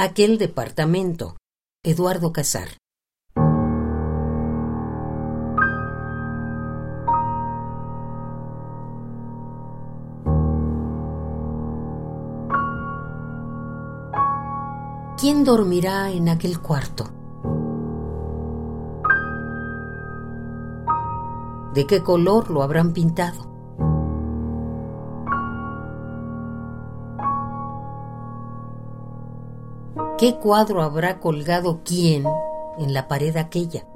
Aquel departamento. Eduardo Casar. ¿Quién dormirá en aquel cuarto? ¿De qué color lo habrán pintado? ¿Qué cuadro habrá colgado quién en la pared aquella?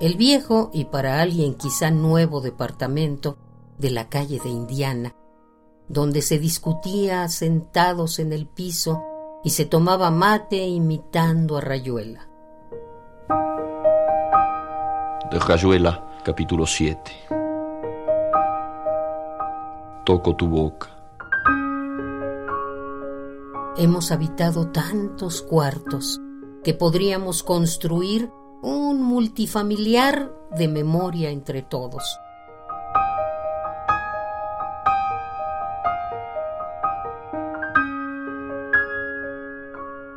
El viejo y para alguien quizá nuevo departamento de la calle de Indiana, donde se discutía sentados en el piso y se tomaba mate imitando a Rayuela. De Rayuela, capítulo 7. Toco tu boca Hemos habitado tantos cuartos que podríamos construir un multifamiliar de memoria entre todos.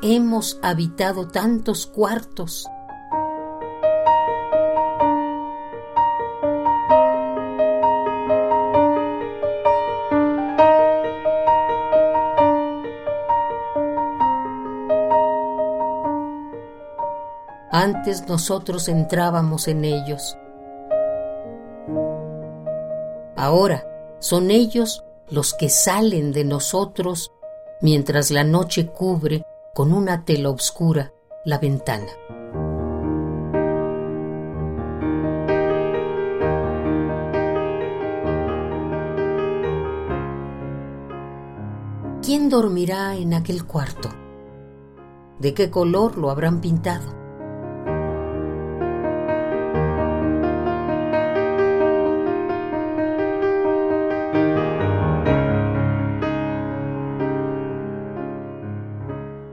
Hemos habitado tantos cuartos Antes nosotros entrábamos en ellos. Ahora son ellos los que salen de nosotros mientras la noche cubre con una tela oscura la ventana. ¿Quién dormirá en aquel cuarto? ¿De qué color lo habrán pintado?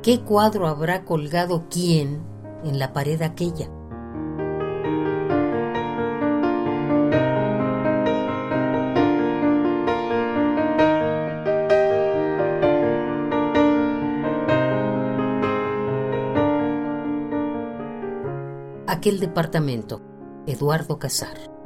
¿Qué cuadro habrá colgado quién en la pared aquella? Aquel departamento, Eduardo Casar.